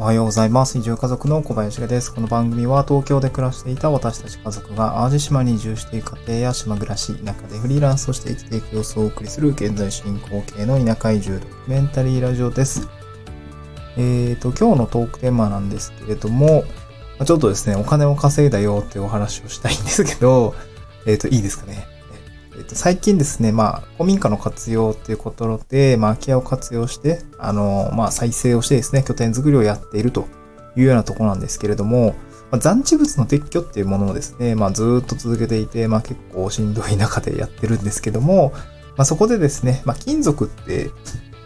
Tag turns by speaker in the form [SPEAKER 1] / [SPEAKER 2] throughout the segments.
[SPEAKER 1] おはようございます。移住家族の小林です。この番組は東京で暮らしていた私たち家族が淡路島に移住していく家庭や島暮らし、田舎でフリーランスとして生きていく様子をお送りする現在進行形の田舎移住ドキュメンタリーラジオです。えーと、今日のトークテーマなんですけれども、ちょっとですね、お金を稼いだよっていうお話をしたいんですけど、えーと、いいですかね？えっと、最近ですね、まあ、古民家の活用っていうことで、まあ、空き家を活用して、あの、まあ、再生をしてですね、拠点作りをやっているというようなところなんですけれども、まあ、残地物の撤去っていうものをですね、まあ、ずっと続けていて、まあ、結構しんどい中でやってるんですけども、まあ、そこでですね、まあ、金属って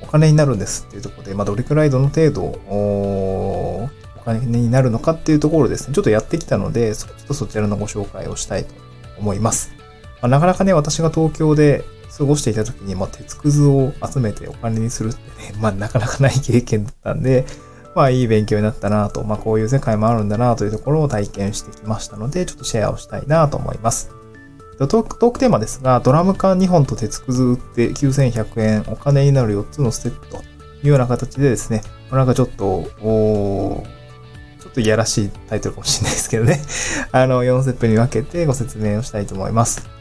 [SPEAKER 1] お金になるんですっていうところで、まあ、どれくらいどの程度、お金になるのかっていうところですね、ちょっとやってきたので、ちょっとそちらのご紹介をしたいと思います。まあ、なかなかね、私が東京で過ごしていた時に、まあ、鉄くずを集めてお金にするってね、まあ、なかなかない経験だったんで、まあ、いい勉強になったなと、まあ、こういう世界もあるんだなというところを体験してきましたので、ちょっとシェアをしたいなと思います。トークトークテーマですが、ドラム缶2本と鉄くず売って9100円、お金になる4つのステップというような形でですね、なんかちょっと、おちょっといやらしいタイトルかもしれないですけどね。あの、4ステップに分けてご説明をしたいと思います。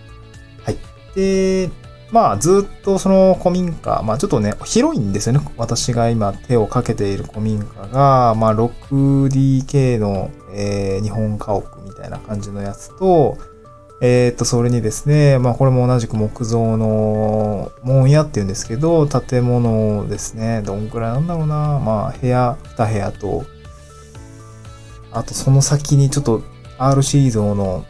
[SPEAKER 1] で、まあずっとその古民家、まあちょっとね、広いんですよね。私が今手をかけている古民家が、まあ 6DK の、えー、日本家屋みたいな感じのやつと、えっ、と、それにですね、まあこれも同じく木造の門屋って言うんですけど、建物ですね、どんくらいなんだろうな、まあ部屋、2部屋と、あとその先にちょっと RC 像の、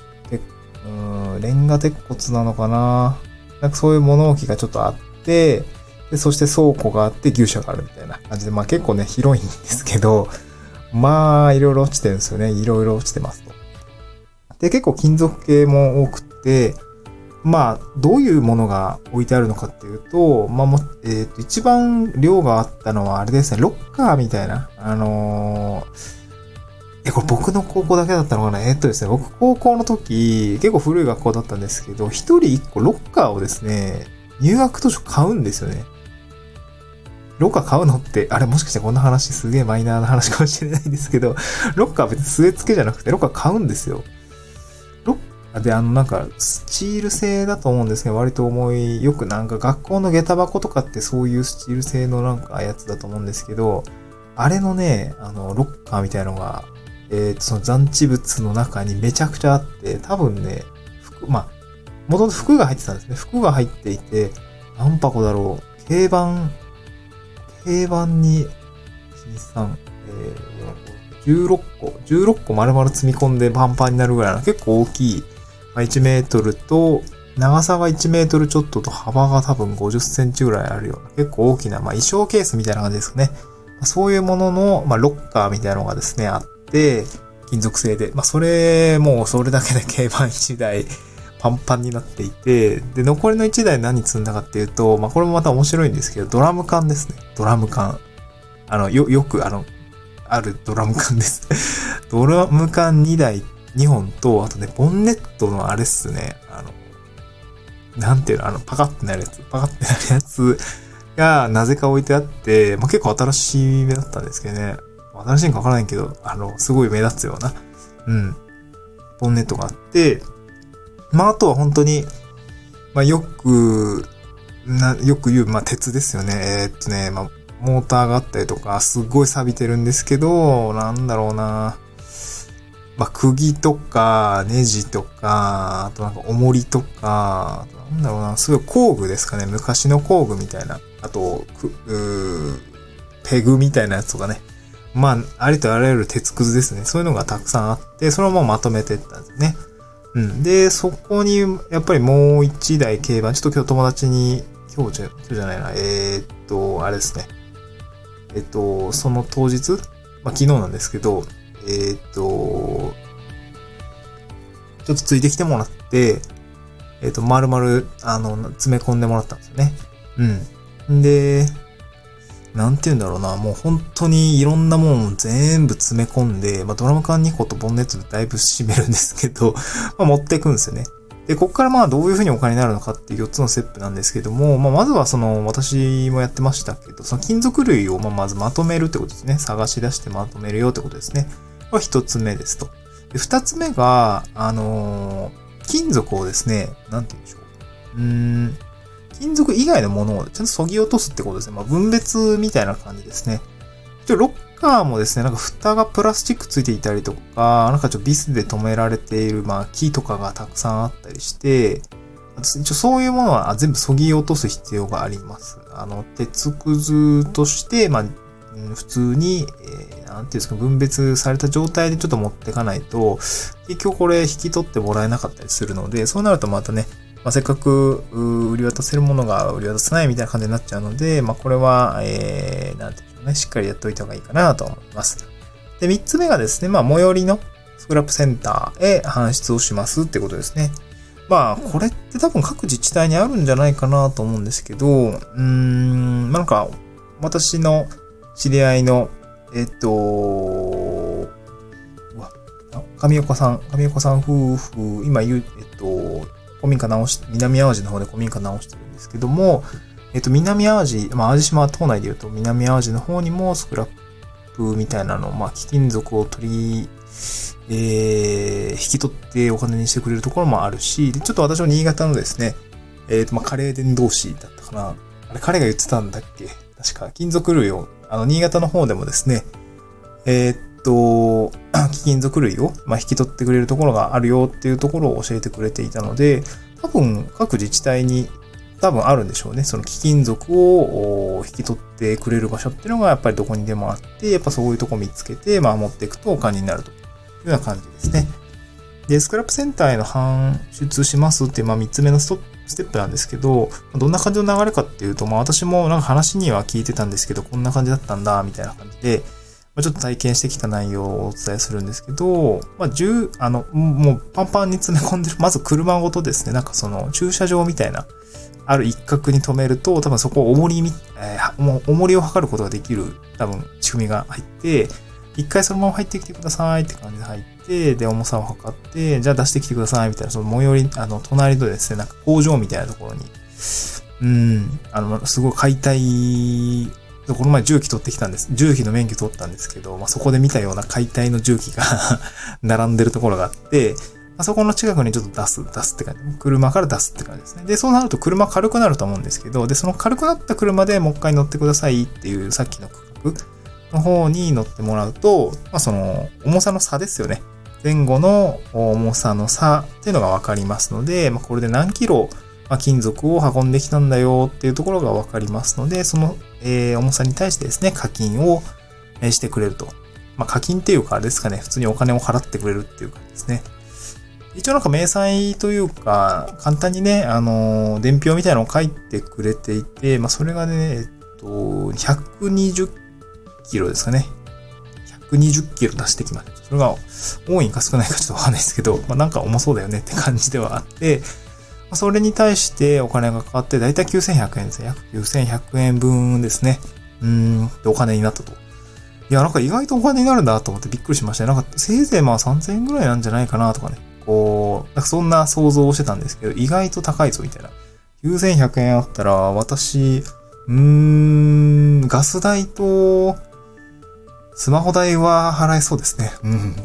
[SPEAKER 1] レンガ鉄骨なのかななんかそういう物置がちょっとあって、で、そして倉庫があって牛舎があるみたいな感じで、まあ結構ね、広いんですけど、まあ、いろいろ落ちてるんですよね。いろいろ落ちてますと。で、結構金属系も多くて、まあ、どういうものが置いてあるのかっていうと、まあも、えっ、ー、と、一番量があったのはあれですね、ロッカーみたいな、あのーえ、これ僕の高校だけだったのかな？えっとですね、僕高校の時、結構古い学校だったんですけど、一人一個ロッカーをですね、入学当初買うんですよね。ロッカー買うのって、あれもしかしてこんな話すげえマイナーな話かもしれないんですけど、ロッカー別に据え付けじゃなくて、ロッカー買うんですよ。ロッカーで、あのなんか、スチール製だと思うんですね。割と重い。よくなんか学校の下駄箱とかってそういうスチール製のなんかやつだと思うんですけど、あれのね、あの、ロッカーみたいのがえっ、ー、その残地物の中にめちゃくちゃあって、多分ね、服、まあ、もともと服が入ってたんですね。服が入っていて、何箱だろう。軽バン、軽バンに、1、2、3、えー、16個、16個丸々積み込んでパンパンになるぐらいの結構大きい、まあ、1メートルと、長さが1メートルちょっとと幅が多分50センチぐらいあるような結構大きな、まあ、衣装ケースみたいな感じですかね。そういうものの、まあ、ロッカーみたいなのがですね、あっ、金属製で。まあ、それ、もうそれだけで軽バン1台パンパンになっていて、で、残りの1台何積んだかっていうと、まあ、これもまた面白いんですけど、ドラム缶ですね。ドラム缶。あの、よ、よく、あの、あるドラム缶です ドラム缶2台、2本と、あとね、ボンネットのあれっすね。あの、なんていうの、あの、パカってなるやつ、パカってなるやつが、なぜか置いてあって、まあ、結構新しい目だったんですけどね。新しいのかわからないけど、あの、すごい目立つような、うん、ボンネットがあって、まあ、あとは本当に、まあ、よく、な、よく言う、まあ、鉄ですよね。えー、っとね、まあ、モーターがあったりとか、すっごい錆びてるんですけど、なんだろうな。まあ、釘とか、ネジとか、あとなんか重りとか、なんだろうな、すごい工具ですかね。昔の工具みたいな。あと、く、うペグみたいなやつとかね。まあ、ありとあらゆる鉄くずですね。そういうのがたくさんあって、それをもうまとめていったんですね。うん。で、そこに、やっぱりもう一台競馬、ちょっと今日友達に、今日じゃ、今日じゃないな、えー、っと、あれですね。えっと、その当日、まあ昨日なんですけど、えー、っと、ちょっとついてきてもらって、えっと、丸々、あの、詰め込んでもらったんですよね。うん。で、なんて言うんだろうな、もう本当にいろんなもん全部詰め込んで、まあ、ドラム缶2個とボンネットでだいぶ締めるんですけど、まあ、持っていくんですよね。で、ここからまあどういうふうにお金になるのかっていう4つのステップなんですけども、まあまずはその私もやってましたけど、その金属類をままずまとめるってことですね。探し出してまとめるよってことですね。これ1つ目ですと。で、2つ目が、あのー、金属をですね、なんて言うんでしょう。うーん、金属以外のものをちゃんと削ぎ落とすってことですね。まあ分別みたいな感じですね。ロッカーもですね、なんか蓋がプラスチックついていたりとか、なんかちょっとビスで止められている、まあ木とかがたくさんあったりして、一応そういうものは全部削ぎ落とす必要があります。あの、鉄くずとして、まあ、普通に、えー、なんていうんですか、分別された状態でちょっと持ってかないと、結局これ引き取ってもらえなかったりするので、そうなるとまたね、まあ、せっかく売り渡せるものが売り渡せないみたいな感じになっちゃうので、まあ、これは、えー、なんていうんでしょうね、しっかりやっておいた方がいいかなと思います。で、三つ目がですね、まあ、最寄りのスクラップセンターへ搬出をしますってことですね。まあ、これって多分各自治体にあるんじゃないかなと思うんですけど、うーん、なんか、私の知り合いの、えっと、神岡さん、神岡さん夫婦、今言う、えっと、古民家直し、南淡路の方で古民家直してるんですけども、えっと、南淡路、まあ、淡路島島内で言うと、南淡路の方にもスクラップみたいなの、まあ、貴金属を取り、えー、引き取ってお金にしてくれるところもあるし、でちょっと私は新潟のですね、えっ、ー、と、まあ、カレー伝同士だったかな。あれ、彼が言ってたんだっけ？確か、金属類を、あの、新潟の方でもですね、えー、っと、貴金属類を、まあ、引き取ってくれるところがあるよっていうところを教えてくれていたので、多分各自治体に多分あるんでしょうね。その貴金属を引き取ってくれる場所っていうのがやっぱりどこにでもあって、やっぱそういうとこ見つけて、まあ持っていくとお金になるというような感じですね。で、スクラップセンターへの搬出しますっていう、まあ3つ目のステップなんですけど、どんな感じの流れかっていうと、まあ私もなんか話には聞いてたんですけど、こんな感じだったんだ、みたいな感じで、まあ、ちょっと体験してきた内容をお伝えするんですけど、まあ、10、あの、もうパンパンに詰め込んでる、まず車ごとですね、なんかその駐車場みたいな、ある一角に止めると、多分そこを重り、えー、重りを測ることができる、多分仕組みが入って、一回そのまま入ってきてくださいって感じで入って、で、重さを測って、じゃあ出してきてくださいみたいな、その最寄り、あの、隣のですね、なんか工場みたいなところに、うん、あの、すごい解体この前重機取ってきたんです。重機の免許取ったんですけど、まあ、そこで見たような解体の重機が 並んでるところがあって、まあ、そこの近くにちょっと出す、出すって感じ。車から出すって感じですね。で、そうなると車軽くなると思うんですけど、で、その軽くなった車でもう一回乗ってくださいっていうさっきの区画の方に乗ってもらうと、まあ、その重さの差ですよね。前後の重さの差っていうのがわかりますので、まあ、これで何キロまあ、金属を運んできたんだよっていうところがわかりますので、その、えー、重さに対してですね、課金をしてくれると。まあ、課金っていうか、あれですかね、普通にお金を払ってくれるっていう感じですね。一応なんか明細というか、簡単にね、あの、伝票みたいなのを書いてくれていて、まあ、それがね、えっと、120キロですかね。120キロ出してきました。それが多いんか少ないかちょっとわかんないですけど、まあ、なんか重そうだよねって感じではあって、それに対してお金がかかって、だいたい9100円ですね。約9100円分ですね。うーん、お金になったと。いや、なんか意外とお金になるんだと思ってびっくりしましたね。なんか、せいぜいまあ3000円ぐらいなんじゃないかなとかね。こう、なんかそんな想像をしてたんですけど、意外と高いぞみたいな。9100円あったら、私、うーん、ガス代と、スマホ代は払えそうですね。うん。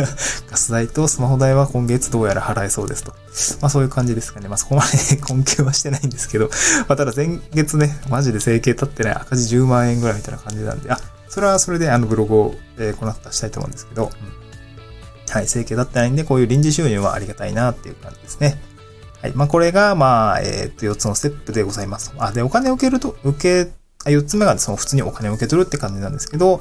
[SPEAKER 1] ガス代とスマホ代は今月どうやら払えそうですと。まあそういう感じですかね。まあそこまで 困窮はしてないんですけど、まあただ前月ね、マジで整形立ってない赤字10万円ぐらいみたいな感じなんで、あ、それはそれであのブログを、えー、この後出したいと思うんですけど、うん、はい、整形立ってないんで、こういう臨時収入はありがたいなっていう感じですね。はい。まあこれが、まあ、えっ、と、4つのステップでございます。あ、で、お金を受けると、受け4つ目がその普通にお金を受け取るって感じなんですけど、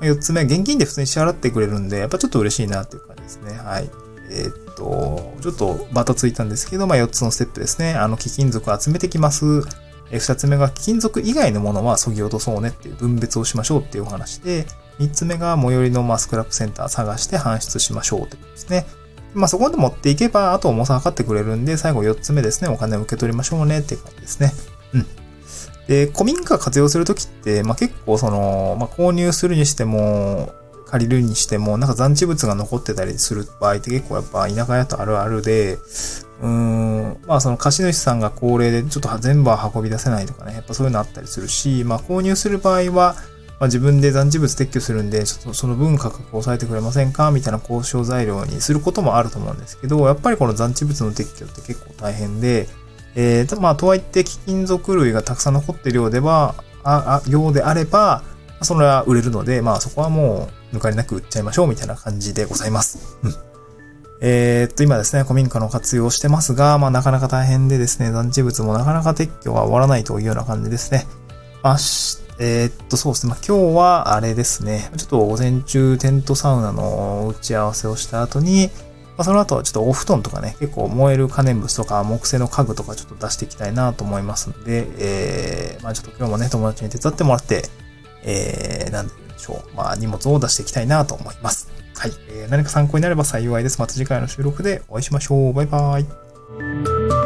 [SPEAKER 1] 4つ目、現金で普通に支払ってくれるんで、やっぱちょっと嬉しいなっていう感じですね。はい。えー、っと、ちょっとバタついたんですけど、まあ4つのステップですね。あの、貴金属を集めてきます。え2つ目が貴金属以外のものは削ぎ落とそうねっていう分別をしましょうっていうお話で、3つ目が最寄りのマスクラップセンター探して搬出しましょうってことですね。まあそこで持っていけば、あと重さ測ってくれるんで、最後4つ目ですね、お金を受け取りましょうねっていう感じですね。うん。で、古民家活用するときって、まあ、結構その、まあ、購入するにしても、借りるにしても、なんか残地物が残ってたりする場合って結構やっぱ田舎やとあるあるで、うーん、まあその貸主さんが高齢でちょっと全部は運び出せないとかね、やっぱそういうのあったりするし、まあ購入する場合は、まあ、自分で残地物撤去するんで、ちょっとその分価格を抑えてくれませんか？みたいな交渉材料にすることもあると思うんですけど、やっぱりこの残地物の撤去って結構大変で、えー、まあ、とはいって貴金属類がたくさん残っているようでは、あ、あ、ようであれば、それは売れるので、まあそこはもう抜かりなく売っちゃいましょうみたいな感じでございます。うん。えー、っと、今ですね、古民家の活用してますが、まあなかなか大変でですね、残地物もなかなか撤去が終わらないというような感じですね。まあ、えー、っと、そうですね。まあ、今日はあれですね。ちょっと午前中テントサウナの打ち合わせをした後に、まあ、その後はちょっとお布団とかね、結構燃える可燃物とか木製の家具とかちょっと出していきたいなと思いますので、えー、まあちょっと今日もね、友達に手伝ってもらって、えー、なんでしょう。まあ荷物を出していきたいなと思います。はい。えー、何か参考になれば幸いです。また次回の収録でお会いしましょう。バイバーイ。